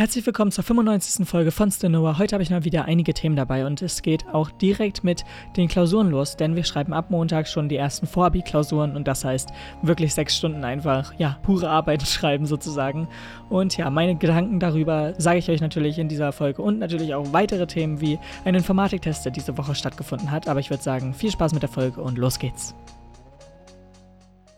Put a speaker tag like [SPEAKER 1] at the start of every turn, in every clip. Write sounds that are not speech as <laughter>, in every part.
[SPEAKER 1] Herzlich willkommen zur 95. Folge von Stenoa. Heute habe ich mal wieder einige Themen dabei und es geht auch direkt mit den Klausuren los, denn wir schreiben ab Montag schon die ersten Vorabi-Klausuren und das heißt wirklich sechs Stunden einfach, ja, pure Arbeit <laughs> schreiben sozusagen. Und ja, meine Gedanken darüber sage ich euch natürlich in dieser Folge und natürlich auch weitere Themen wie ein Informatiktest, der diese Woche stattgefunden hat. Aber ich würde sagen, viel Spaß mit der Folge und los geht's.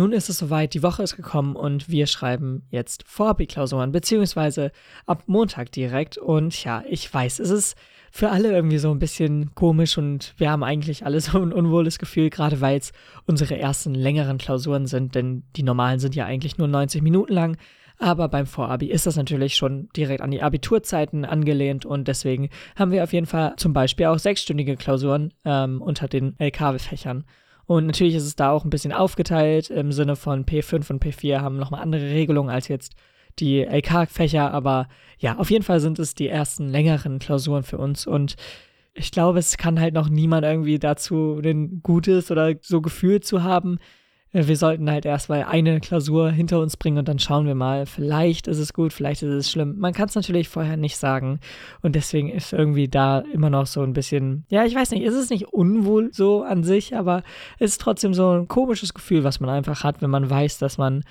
[SPEAKER 1] Nun ist es soweit, die Woche ist gekommen und wir schreiben jetzt Vorbi-Klausuren, beziehungsweise ab Montag direkt. Und ja, ich weiß, es ist für alle irgendwie so ein bisschen komisch und wir haben eigentlich alle <laughs> so ein unwohles Gefühl, gerade weil es unsere ersten längeren Klausuren sind, denn die normalen sind ja eigentlich nur 90 Minuten lang. Aber beim Vorabi ist das natürlich schon direkt an die Abiturzeiten angelehnt und deswegen haben wir auf jeden Fall zum Beispiel auch sechsstündige Klausuren ähm, unter den LKW-Fächern. Und natürlich ist es da auch ein bisschen aufgeteilt im Sinne von P5 und P4 haben nochmal andere Regelungen als jetzt die LK-Fächer, aber ja, auf jeden Fall sind es die ersten längeren Klausuren für uns. Und ich glaube, es kann halt noch niemand irgendwie dazu ein gutes oder so Gefühl zu haben, wir sollten halt erstmal eine Klausur hinter uns bringen und dann schauen wir mal. Vielleicht ist es gut, vielleicht ist es schlimm. Man kann es natürlich vorher nicht sagen. Und deswegen ist irgendwie da immer noch so ein bisschen, ja, ich weiß nicht, ist es nicht unwohl so an sich, aber es ist trotzdem so ein komisches Gefühl, was man einfach hat, wenn man weiß, dass man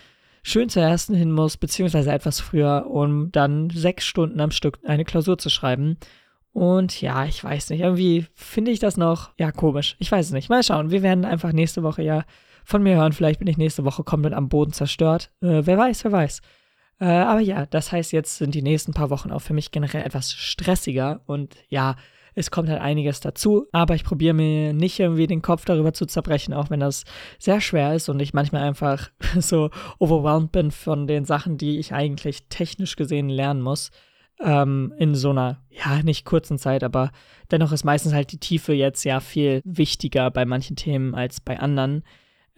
[SPEAKER 1] schön zur ersten hin muss, beziehungsweise etwas früher, um dann sechs Stunden am Stück eine Klausur zu schreiben. Und ja, ich weiß nicht, irgendwie finde ich das noch, ja, komisch. Ich weiß es nicht. Mal schauen. Wir werden einfach nächste Woche ja von mir hören. Vielleicht bin ich nächste Woche komplett am Boden zerstört. Äh, wer weiß, wer weiß. Äh, aber ja, das heißt, jetzt sind die nächsten paar Wochen auch für mich generell etwas stressiger und ja, es kommt halt einiges dazu, aber ich probiere mir nicht irgendwie den Kopf darüber zu zerbrechen, auch wenn das sehr schwer ist und ich manchmal einfach <laughs> so overwhelmed bin von den Sachen, die ich eigentlich technisch gesehen lernen muss. Ähm, in so einer, ja, nicht kurzen Zeit, aber dennoch ist meistens halt die Tiefe jetzt ja viel wichtiger bei manchen Themen als bei anderen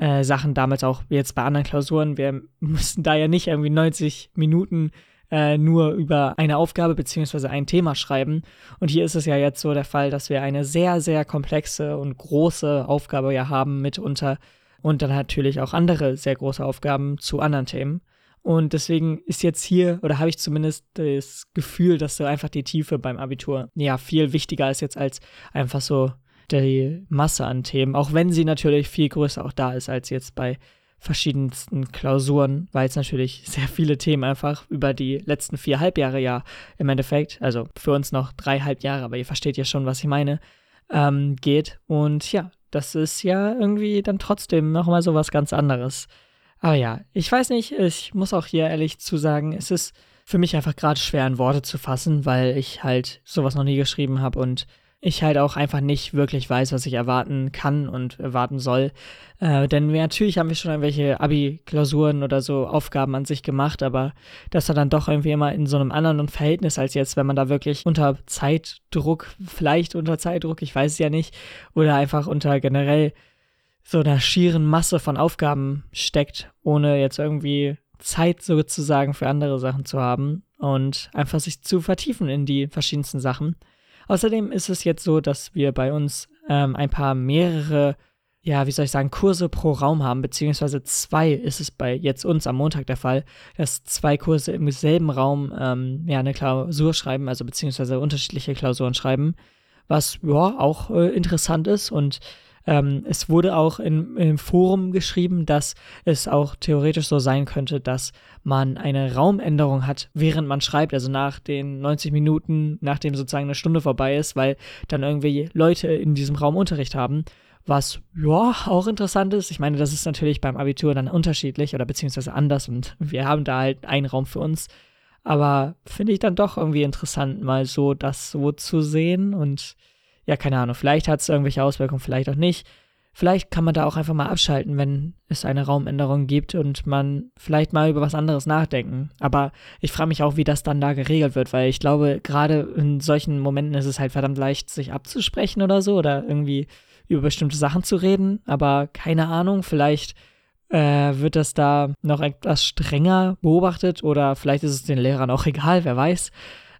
[SPEAKER 1] äh, Sachen damals auch jetzt bei anderen Klausuren. Wir mussten da ja nicht irgendwie 90 Minuten äh, nur über eine Aufgabe beziehungsweise ein Thema schreiben. Und hier ist es ja jetzt so der Fall, dass wir eine sehr, sehr komplexe und große Aufgabe ja haben mitunter und dann natürlich auch andere sehr große Aufgaben zu anderen Themen. Und deswegen ist jetzt hier, oder habe ich zumindest das Gefühl, dass so einfach die Tiefe beim Abitur ja viel wichtiger ist jetzt als einfach so die Masse an Themen, auch wenn sie natürlich viel größer auch da ist als jetzt bei verschiedensten Klausuren, weil es natürlich <laughs> sehr viele Themen einfach über die letzten vier Halbjahre ja im Endeffekt, also für uns noch drei Halbjahre, aber ihr versteht ja schon, was ich meine, ähm, geht. Und ja, das ist ja irgendwie dann trotzdem nochmal so was ganz anderes. Aber ja, ich weiß nicht, ich muss auch hier ehrlich zu sagen, es ist für mich einfach gerade schwer in Worte zu fassen, weil ich halt sowas noch nie geschrieben habe und ich halt auch einfach nicht wirklich weiß, was ich erwarten kann und erwarten soll. Äh, denn natürlich haben wir schon irgendwelche Abi-Klausuren oder so Aufgaben an sich gemacht, aber das war dann doch irgendwie immer in so einem anderen Verhältnis als jetzt, wenn man da wirklich unter Zeitdruck, vielleicht unter Zeitdruck, ich weiß es ja nicht, oder einfach unter generell so einer schieren Masse von Aufgaben steckt, ohne jetzt irgendwie Zeit sozusagen für andere Sachen zu haben und einfach sich zu vertiefen in die verschiedensten Sachen. Außerdem ist es jetzt so, dass wir bei uns ähm, ein paar mehrere, ja, wie soll ich sagen, Kurse pro Raum haben, beziehungsweise zwei ist es bei jetzt uns am Montag der Fall, dass zwei Kurse im selben Raum ähm, ja eine Klausur schreiben, also beziehungsweise unterschiedliche Klausuren schreiben, was ja auch äh, interessant ist und ähm, es wurde auch in, im Forum geschrieben, dass es auch theoretisch so sein könnte, dass man eine Raumänderung hat, während man schreibt, also nach den 90 Minuten, nachdem sozusagen eine Stunde vorbei ist, weil dann irgendwie Leute in diesem Raum Unterricht haben. Was ja auch interessant ist. Ich meine, das ist natürlich beim Abitur dann unterschiedlich oder beziehungsweise anders und wir haben da halt einen Raum für uns. Aber finde ich dann doch irgendwie interessant, mal so das so zu sehen und ja, keine Ahnung, vielleicht hat es irgendwelche Auswirkungen, vielleicht auch nicht. Vielleicht kann man da auch einfach mal abschalten, wenn es eine Raumänderung gibt und man vielleicht mal über was anderes nachdenken. Aber ich frage mich auch, wie das dann da geregelt wird, weil ich glaube, gerade in solchen Momenten ist es halt verdammt leicht, sich abzusprechen oder so oder irgendwie über bestimmte Sachen zu reden. Aber keine Ahnung, vielleicht äh, wird das da noch etwas strenger beobachtet oder vielleicht ist es den Lehrern auch <laughs> egal, wer weiß.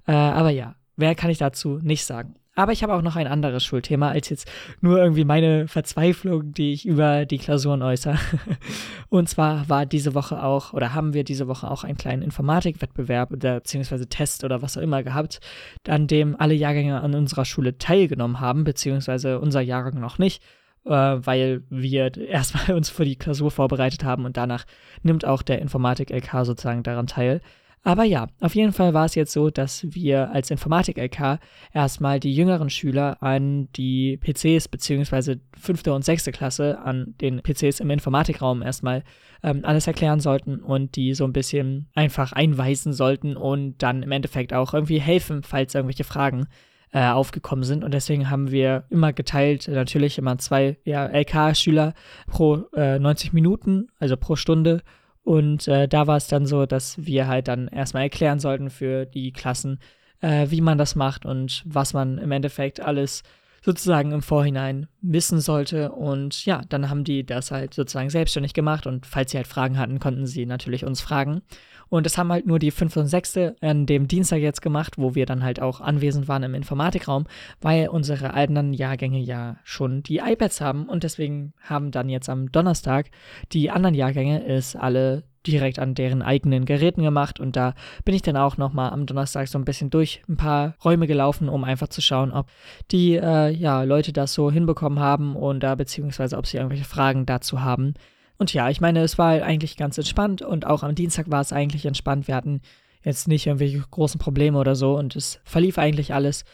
[SPEAKER 1] Äh, aber ja, mehr kann ich dazu nicht sagen. Aber ich habe auch noch ein anderes Schulthema als jetzt nur irgendwie meine Verzweiflung, die ich über die Klausuren äußere. <laughs> Und zwar war diese Woche auch, oder haben wir diese Woche auch einen kleinen Informatikwettbewerb oder beziehungsweise Test oder was auch immer gehabt, an dem alle Jahrgänge an unserer Schule teilgenommen haben, beziehungsweise unser Jahrgang noch nicht äh, weil wir <laughs> erstmal uns für die Klausur vorbereitet haben und danach nimmt auch der Informatik-LK sozusagen daran teil. Aber ja, auf jeden Fall war es jetzt so, dass wir als Informatik-LK erstmal die jüngeren Schüler an die PCs beziehungsweise fünfte und sechste Klasse an den PCs im Informatikraum erstmal ähm, alles erklären sollten und die so ein bisschen einfach einweisen sollten und dann im Endeffekt auch irgendwie helfen, falls irgendwelche Fragen äh, aufgekommen sind. Und deswegen haben wir immer geteilt, natürlich immer zwei ja, LK-Schüler pro äh, 90 Minuten, also pro Stunde. Und äh, da war es dann so, dass wir halt dann erstmal erklären sollten für die Klassen, äh, wie man das macht und was man im Endeffekt alles sozusagen im Vorhinein wissen sollte. Und ja, dann haben die das halt sozusagen selbstständig gemacht und falls sie halt Fragen hatten, konnten sie natürlich uns fragen. Und das haben halt nur die 5. und 6. an dem Dienstag jetzt gemacht, wo wir dann halt auch anwesend waren im Informatikraum, weil unsere anderen Jahrgänge ja schon die iPads haben und deswegen haben dann jetzt am Donnerstag die anderen Jahrgänge es alle direkt an deren eigenen Geräten gemacht und da bin ich dann auch nochmal am Donnerstag so ein bisschen durch ein paar Räume gelaufen, um einfach zu schauen, ob die äh, ja, Leute das so hinbekommen haben und da beziehungsweise ob sie irgendwelche Fragen dazu haben. Und ja, ich meine, es war eigentlich ganz entspannt und auch am Dienstag war es eigentlich entspannt. Wir hatten jetzt nicht irgendwelche großen Probleme oder so und es verlief eigentlich alles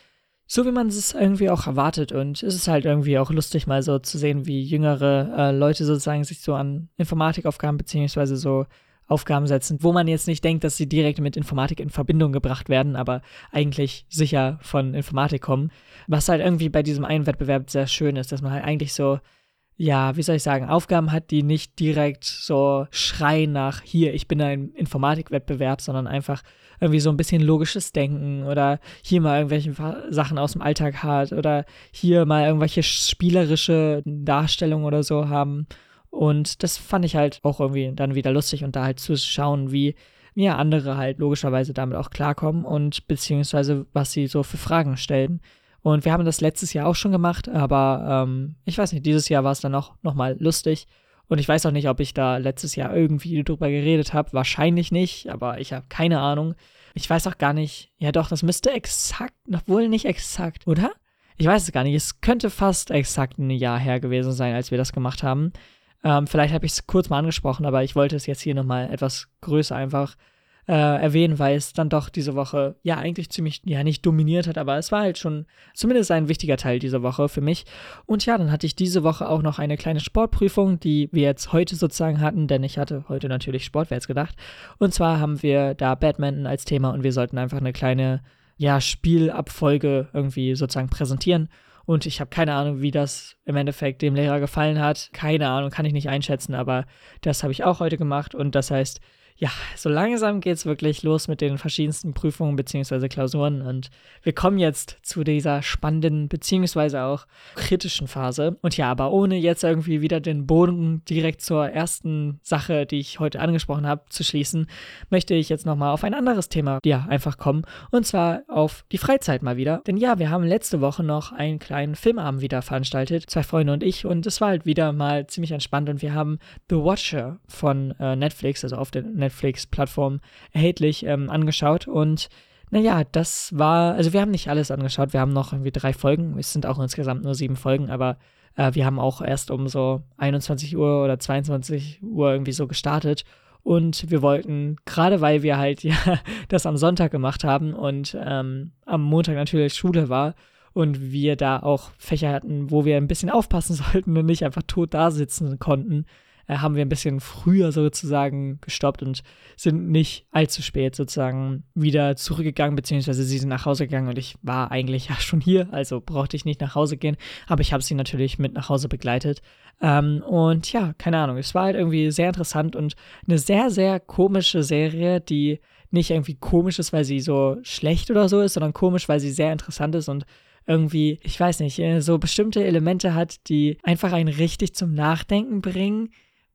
[SPEAKER 1] so, wie man es irgendwie auch erwartet. Und es ist halt irgendwie auch lustig, mal so zu sehen, wie jüngere äh, Leute sozusagen sich so an Informatikaufgaben beziehungsweise so Aufgaben setzen, wo man jetzt nicht denkt, dass sie direkt mit Informatik in Verbindung gebracht werden, aber eigentlich sicher von Informatik kommen. Was halt irgendwie bei diesem einen Wettbewerb sehr schön ist, dass man halt eigentlich so ja, wie soll ich sagen, Aufgaben hat, die nicht direkt so schreien nach hier, ich bin ein Informatikwettbewerb, sondern einfach irgendwie so ein bisschen logisches Denken oder hier mal irgendwelche Sachen aus dem Alltag hat oder hier mal irgendwelche spielerische Darstellungen oder so haben. Und das fand ich halt auch irgendwie dann wieder lustig und da halt zu schauen, wie ja andere halt logischerweise damit auch klarkommen und beziehungsweise was sie so für Fragen stellen. Und wir haben das letztes Jahr auch schon gemacht, aber ähm, ich weiß nicht, dieses Jahr war es dann auch nochmal lustig. Und ich weiß auch nicht, ob ich da letztes Jahr irgendwie drüber geredet habe. Wahrscheinlich nicht, aber ich habe keine Ahnung. Ich weiß auch gar nicht. Ja, doch, das müsste exakt, wohl nicht exakt, oder? Ich weiß es gar nicht. Es könnte fast exakt ein Jahr her gewesen sein, als wir das gemacht haben. Ähm, vielleicht habe ich es kurz mal angesprochen, aber ich wollte es jetzt hier nochmal etwas größer einfach äh, erwähnen, weil es dann doch diese Woche ja eigentlich ziemlich, ja nicht dominiert hat, aber es war halt schon zumindest ein wichtiger Teil dieser Woche für mich. Und ja, dann hatte ich diese Woche auch noch eine kleine Sportprüfung, die wir jetzt heute sozusagen hatten, denn ich hatte heute natürlich Sportwärts gedacht. Und zwar haben wir da Badminton als Thema und wir sollten einfach eine kleine, ja, Spielabfolge irgendwie sozusagen präsentieren. Und ich habe keine Ahnung, wie das im Endeffekt dem Lehrer gefallen hat. Keine Ahnung, kann ich nicht einschätzen, aber das habe ich auch heute gemacht. Und das heißt, ja, so langsam geht es wirklich los mit den verschiedensten Prüfungen bzw. Klausuren und wir kommen jetzt zu dieser spannenden bzw. auch kritischen Phase. Und ja, aber ohne jetzt irgendwie wieder den Boden direkt zur ersten Sache, die ich heute angesprochen habe, zu schließen, möchte ich jetzt nochmal auf ein anderes Thema, ja, einfach kommen. Und zwar auf die Freizeit mal wieder. Denn ja, wir haben letzte Woche noch einen kleinen Filmabend wieder veranstaltet, zwei Freunde und ich, und es war halt wieder mal ziemlich entspannt und wir haben The Watcher von äh, Netflix, also auf der Netflix Netflix-Plattform erhältlich ähm, angeschaut. Und naja, das war, also wir haben nicht alles angeschaut, wir haben noch irgendwie drei Folgen, es sind auch insgesamt nur sieben Folgen, aber äh, wir haben auch erst um so 21 Uhr oder 22 Uhr irgendwie so gestartet. Und wir wollten, gerade weil wir halt <laughs> ja das am Sonntag gemacht haben und ähm, am Montag natürlich Schule war und wir da auch Fächer hatten, wo wir ein bisschen aufpassen <laughs> sollten und nicht einfach tot da sitzen konnten, äh, haben wir ein bisschen früher sozusagen gestoppt und sind nicht allzu spät sozusagen wieder zurückgegangen, beziehungsweise sie sind nach Hause gegangen und ich war eigentlich ja schon hier, also brauchte ich nicht nach Hause gehen, aber ich habe sie natürlich mit nach Hause begleitet. Ähm, und ja, keine Ahnung, es war halt irgendwie sehr interessant und eine sehr, sehr komische Serie, die nicht irgendwie komisch ist, weil sie so schlecht oder so ist, sondern komisch, weil sie sehr interessant ist und irgendwie, ich weiß nicht, äh, so bestimmte Elemente hat, die einfach einen richtig zum Nachdenken bringen,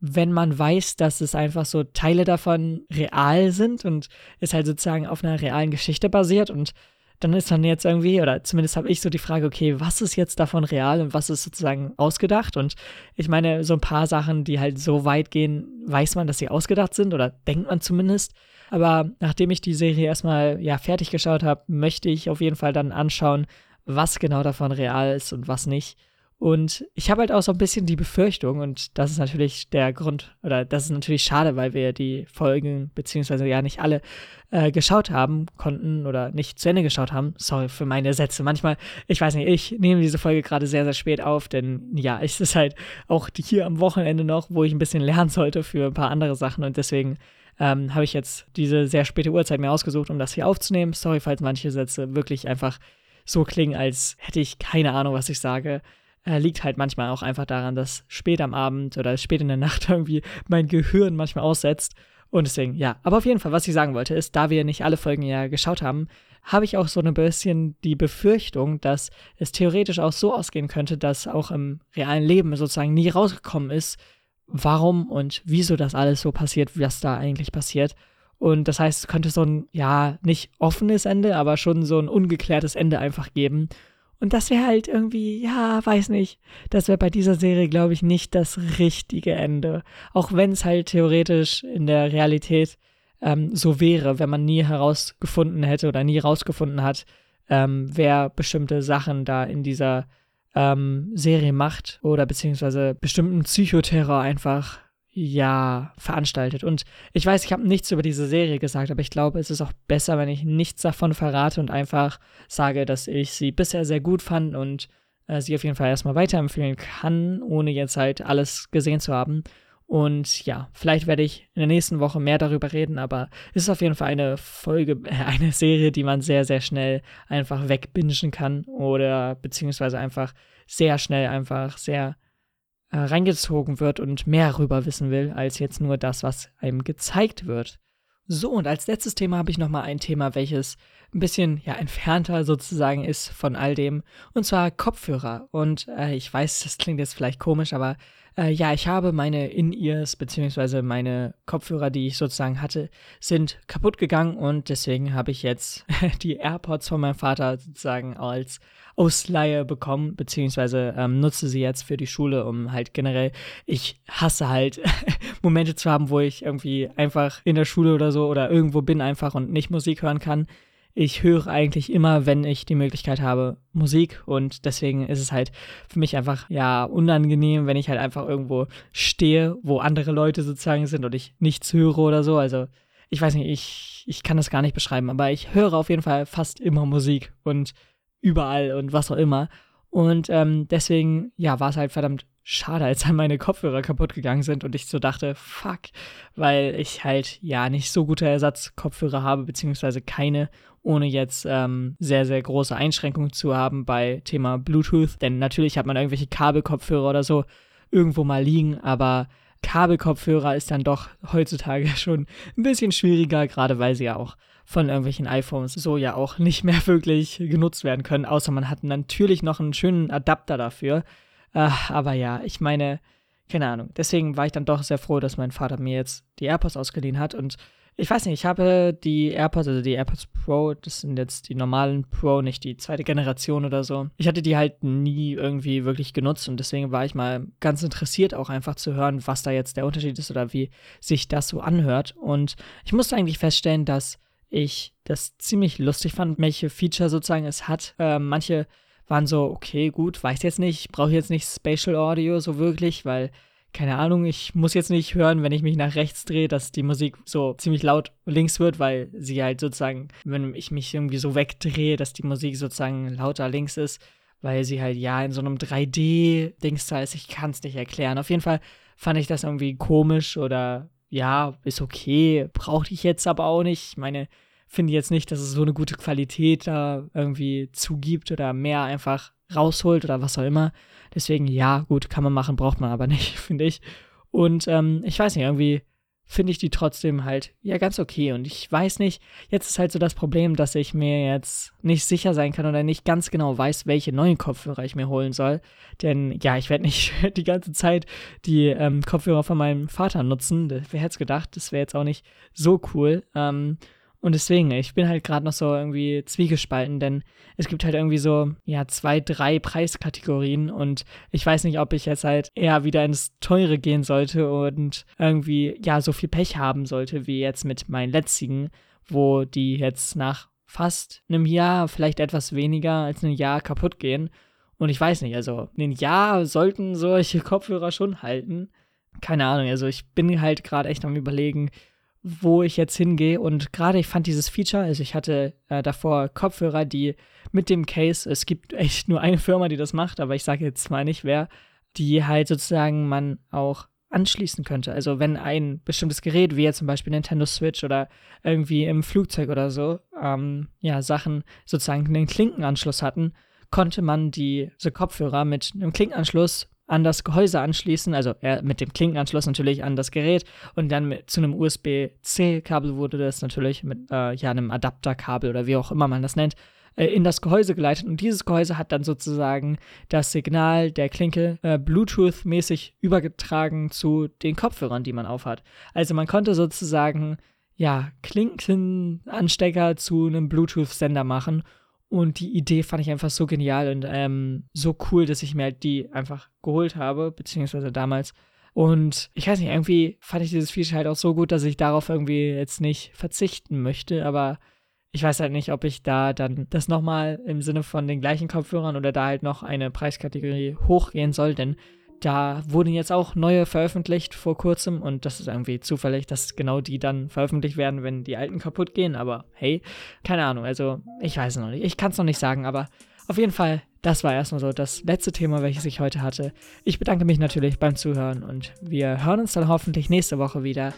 [SPEAKER 1] wenn man weiß, dass es einfach so Teile davon real sind und es halt sozusagen auf einer realen Geschichte basiert und dann ist dann jetzt irgendwie, oder zumindest habe ich so die Frage, okay, was ist jetzt davon real und was ist sozusagen ausgedacht? Und ich meine, so ein paar Sachen, die halt so weit gehen, weiß man, dass sie ausgedacht sind oder denkt man zumindest. Aber nachdem ich die Serie erstmal ja fertig geschaut habe, möchte ich auf jeden Fall dann anschauen, was genau davon real ist und was nicht. Und ich habe halt auch so ein bisschen die Befürchtung, und das ist natürlich der Grund, oder das ist natürlich schade, weil wir die Folgen, beziehungsweise ja nicht alle, äh, geschaut haben konnten oder nicht zu Ende geschaut haben. Sorry für meine Sätze. Manchmal, ich weiß nicht, ich nehme diese Folge gerade sehr, sehr spät auf, denn ja, es ist halt auch hier am Wochenende noch, wo ich ein bisschen lernen sollte für ein paar andere Sachen und deswegen ähm, habe ich jetzt diese sehr späte Uhrzeit mir ausgesucht, um das hier aufzunehmen. Sorry, falls manche Sätze wirklich einfach so klingen, als hätte ich keine Ahnung, was ich sage äh, liegt halt manchmal auch einfach daran, dass spät am Abend oder spät in der Nacht <laughs> irgendwie mein Gehirn manchmal aussetzt. Und deswegen, ja. Aber auf jeden Fall, was ich sagen wollte, ist, da wir nicht alle Folgen ja geschaut haben, habe ich auch so ein bisschen die Befürchtung, dass es theoretisch auch so ausgehen könnte, dass auch im realen Leben sozusagen nie rausgekommen ist, warum und wieso das alles so passiert, was da eigentlich passiert. Und das heißt, es könnte so ein, ja, nicht offenes Ende, aber schon so ein ungeklärtes Ende einfach geben. Und das wäre halt irgendwie, ja, weiß nicht. Das wäre bei dieser Serie, glaube ich, nicht das richtige Ende. Auch wenn es halt theoretisch in der Realität ähm, so wäre, wenn man nie herausgefunden hätte oder nie herausgefunden hat, ähm, wer bestimmte Sachen da in dieser ähm, Serie macht oder beziehungsweise bestimmten Psychoterror einfach ja, veranstaltet. Und ich weiß, ich habe nichts über diese Serie gesagt, aber ich glaube, es ist auch besser, wenn ich nichts davon verrate und einfach sage, dass ich sie bisher sehr gut fand und äh, sie auf jeden Fall erstmal weiterempfehlen kann, ohne jetzt halt alles gesehen zu haben. Und ja, vielleicht werde ich in der nächsten Woche mehr darüber reden, aber es ist auf jeden Fall eine Folge, <laughs> eine Serie, die man sehr, sehr schnell einfach wegbingen kann oder beziehungsweise einfach sehr schnell einfach sehr äh, reingezogen wird und mehr darüber wissen will, als jetzt nur das, was einem gezeigt wird. So, und als letztes Thema habe ich nochmal ein Thema, welches ein bisschen ja entfernter sozusagen ist von all dem, und zwar Kopfhörer. Und äh, ich weiß, das klingt jetzt vielleicht komisch, aber äh, ja, ich habe meine In-Ears beziehungsweise meine Kopfhörer, die ich sozusagen hatte, sind kaputt gegangen und deswegen habe ich jetzt <laughs> die AirPods von meinem Vater sozusagen als Ausleihe bekommen, beziehungsweise ähm, nutze sie jetzt für die Schule, um halt generell, ich hasse halt <laughs> Momente zu haben, wo ich irgendwie einfach in der Schule oder so oder irgendwo bin einfach und nicht Musik hören kann. Ich höre eigentlich immer, wenn ich die Möglichkeit habe, Musik und deswegen ist es halt für mich einfach ja unangenehm, wenn ich halt einfach irgendwo stehe, wo andere Leute sozusagen sind und ich nichts höre oder so. Also ich weiß nicht, ich, ich kann das gar nicht beschreiben, aber ich höre auf jeden Fall fast immer Musik und überall und was auch immer. Und ähm, deswegen, ja, war es halt verdammt schade, als dann meine Kopfhörer kaputt gegangen sind und ich so dachte, fuck, weil ich halt ja nicht so gute Ersatzkopfhörer habe, beziehungsweise keine, ohne jetzt ähm, sehr, sehr große Einschränkungen zu haben bei Thema Bluetooth. Denn natürlich hat man irgendwelche Kabelkopfhörer oder so irgendwo mal liegen, aber Kabelkopfhörer ist dann doch heutzutage <laughs> schon ein bisschen schwieriger, gerade weil sie ja auch von irgendwelchen iPhones so ja auch nicht mehr wirklich genutzt werden können, außer man hat natürlich noch einen schönen Adapter dafür. Äh, aber ja, ich meine, keine Ahnung. Deswegen war ich dann doch sehr froh, dass mein Vater mir jetzt die AirPods ausgeliehen hat und ich weiß nicht, ich habe die AirPods, also die AirPods Pro, das sind jetzt die normalen Pro, nicht die zweite Generation oder so. Ich hatte die halt nie irgendwie wirklich genutzt und deswegen war ich mal ganz interessiert, auch einfach zu hören, was da jetzt der Unterschied ist oder wie sich das so anhört. Und ich musste eigentlich feststellen, dass ich das ziemlich lustig fand, welche Feature sozusagen es hat. Äh, manche waren so, okay, gut, weiß jetzt nicht, brauche jetzt nicht Spatial Audio so wirklich, weil, keine Ahnung, ich muss jetzt nicht hören, wenn ich mich nach rechts drehe, dass die Musik so ziemlich laut links wird, weil sie halt sozusagen, wenn ich mich irgendwie so wegdrehe, dass die Musik sozusagen lauter links ist, weil sie halt ja in so einem 3D-Dings da ist. Ich kann es nicht erklären. Auf jeden Fall fand ich das irgendwie komisch oder ja, ist okay, brauchte ich jetzt aber auch nicht. Ich meine, finde jetzt nicht, dass es so eine gute Qualität da irgendwie zugibt oder mehr einfach rausholt oder was auch immer. Deswegen, ja, gut, kann man machen, braucht man aber nicht, <laughs> finde ich. Und ähm, ich weiß nicht, irgendwie finde ich die trotzdem halt ja ganz okay. Und ich weiß nicht, jetzt ist halt so das Problem, dass ich mir jetzt nicht sicher sein kann oder nicht ganz genau weiß, welche neuen Kopfhörer ich mir holen soll. Denn ja, ich werde nicht <laughs> die ganze Zeit die ähm, Kopfhörer von meinem Vater nutzen. Wer hätte es gedacht? Das wäre jetzt auch nicht so cool. Ähm, Und deswegen, ich bin halt gerade noch so irgendwie zwiegespalten, denn es gibt halt irgendwie so, ja, zwei, drei Preiskategorien und ich weiß nicht, ob ich jetzt halt eher wieder ins Teure gehen sollte und irgendwie, ja, so viel Pech haben sollte, wie jetzt mit meinen letztigen, wo die jetzt nach fast einem Jahr, vielleicht etwas weniger als ein Jahr kaputt gehen. Und ich weiß nicht, also ein Jahr sollten solche Kopfhörer schon halten. Keine Ahnung, also ich bin halt gerade echt am überlegen, wo ich jetzt hingehe. Und gerade ich fand dieses Feature, also ich hatte äh, davor Kopfhörer, die mit dem Case, es gibt echt nur eine Firma, die das macht, aber ich sage jetzt mal nicht wer, die halt sozusagen man auch anschließen könnte. Also wenn ein bestimmtes Gerät, wie jetzt zum Beispiel Nintendo Switch oder irgendwie im Flugzeug oder so, ähm, ja, Sachen sozusagen einen Klinkenanschluss hatten, konnte man diese Kopfhörer mit einem Klinkenanschluss an das Gehäuse anschließen, also äh, mit dem Klinkenanschluss natürlich an das Gerät und dann mit, zu einem USB-C-Kabel wurde das natürlich mit äh, ja, einem Adapterkabel oder wie auch immer man das nennt, äh, in das Gehäuse geleitet und dieses Gehäuse hat dann sozusagen das Signal der Klinke äh, Bluetooth-mäßig übergetragen zu den Kopfhörern, die man aufhat. Also man konnte sozusagen ja Klinkenanstecker zu einem Bluetooth-Sender machen und die Idee fand ich einfach so genial und ähm, so cool, dass ich mir halt die einfach geholt habe, beziehungsweise damals. Und ich weiß nicht, irgendwie fand ich dieses Feature halt auch so gut, dass ich darauf irgendwie jetzt nicht verzichten möchte, aber ich weiß halt nicht, ob ich da dann das nochmal im Sinne von den gleichen Kopfhörern oder da halt noch eine Preiskategorie hochgehen soll, denn da wurden jetzt auch neue veröffentlicht vor kurzem und das ist irgendwie zufällig, dass genau die dann veröffentlicht werden, wenn die alten kaputt gehen. Aber hey, keine Ahnung, also ich weiß es noch nicht. Ich kann es noch nicht sagen, aber auf jeden Fall, das war erstmal so das letzte Thema, welches ich heute hatte. Ich bedanke mich natürlich beim Zuhören und wir hören uns dann hoffentlich nächste Woche wieder.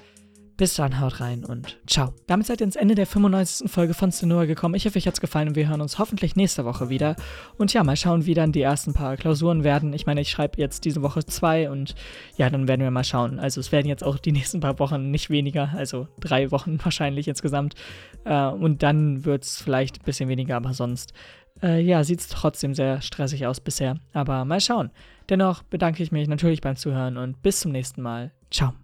[SPEAKER 1] Bis dann, haut rein und ciao. Damit seid ihr ins Ende der 95. Folge von Senua gekommen. Ich hoffe, euch hat's gefallen und wir hören uns hoffentlich nächste Woche wieder. Und ja, mal schauen, wie dann die ersten paar Klausuren werden. Ich meine, ich schreibe jetzt diese Woche zwei und ja, dann werden wir mal schauen. Also es werden jetzt auch die <laughs> nächsten paar Wochen nicht weniger, also drei Wochen <laughs> wahrscheinlich insgesamt. Äh, und dann wird's vielleicht ein bisschen weniger, aber sonst äh, ja, sieht es trotzdem sehr stressig aus bisher. Aber mal schauen. Dennoch bedanke ich mich natürlich beim Zuhören und bis zum nächsten Mal. Ciao.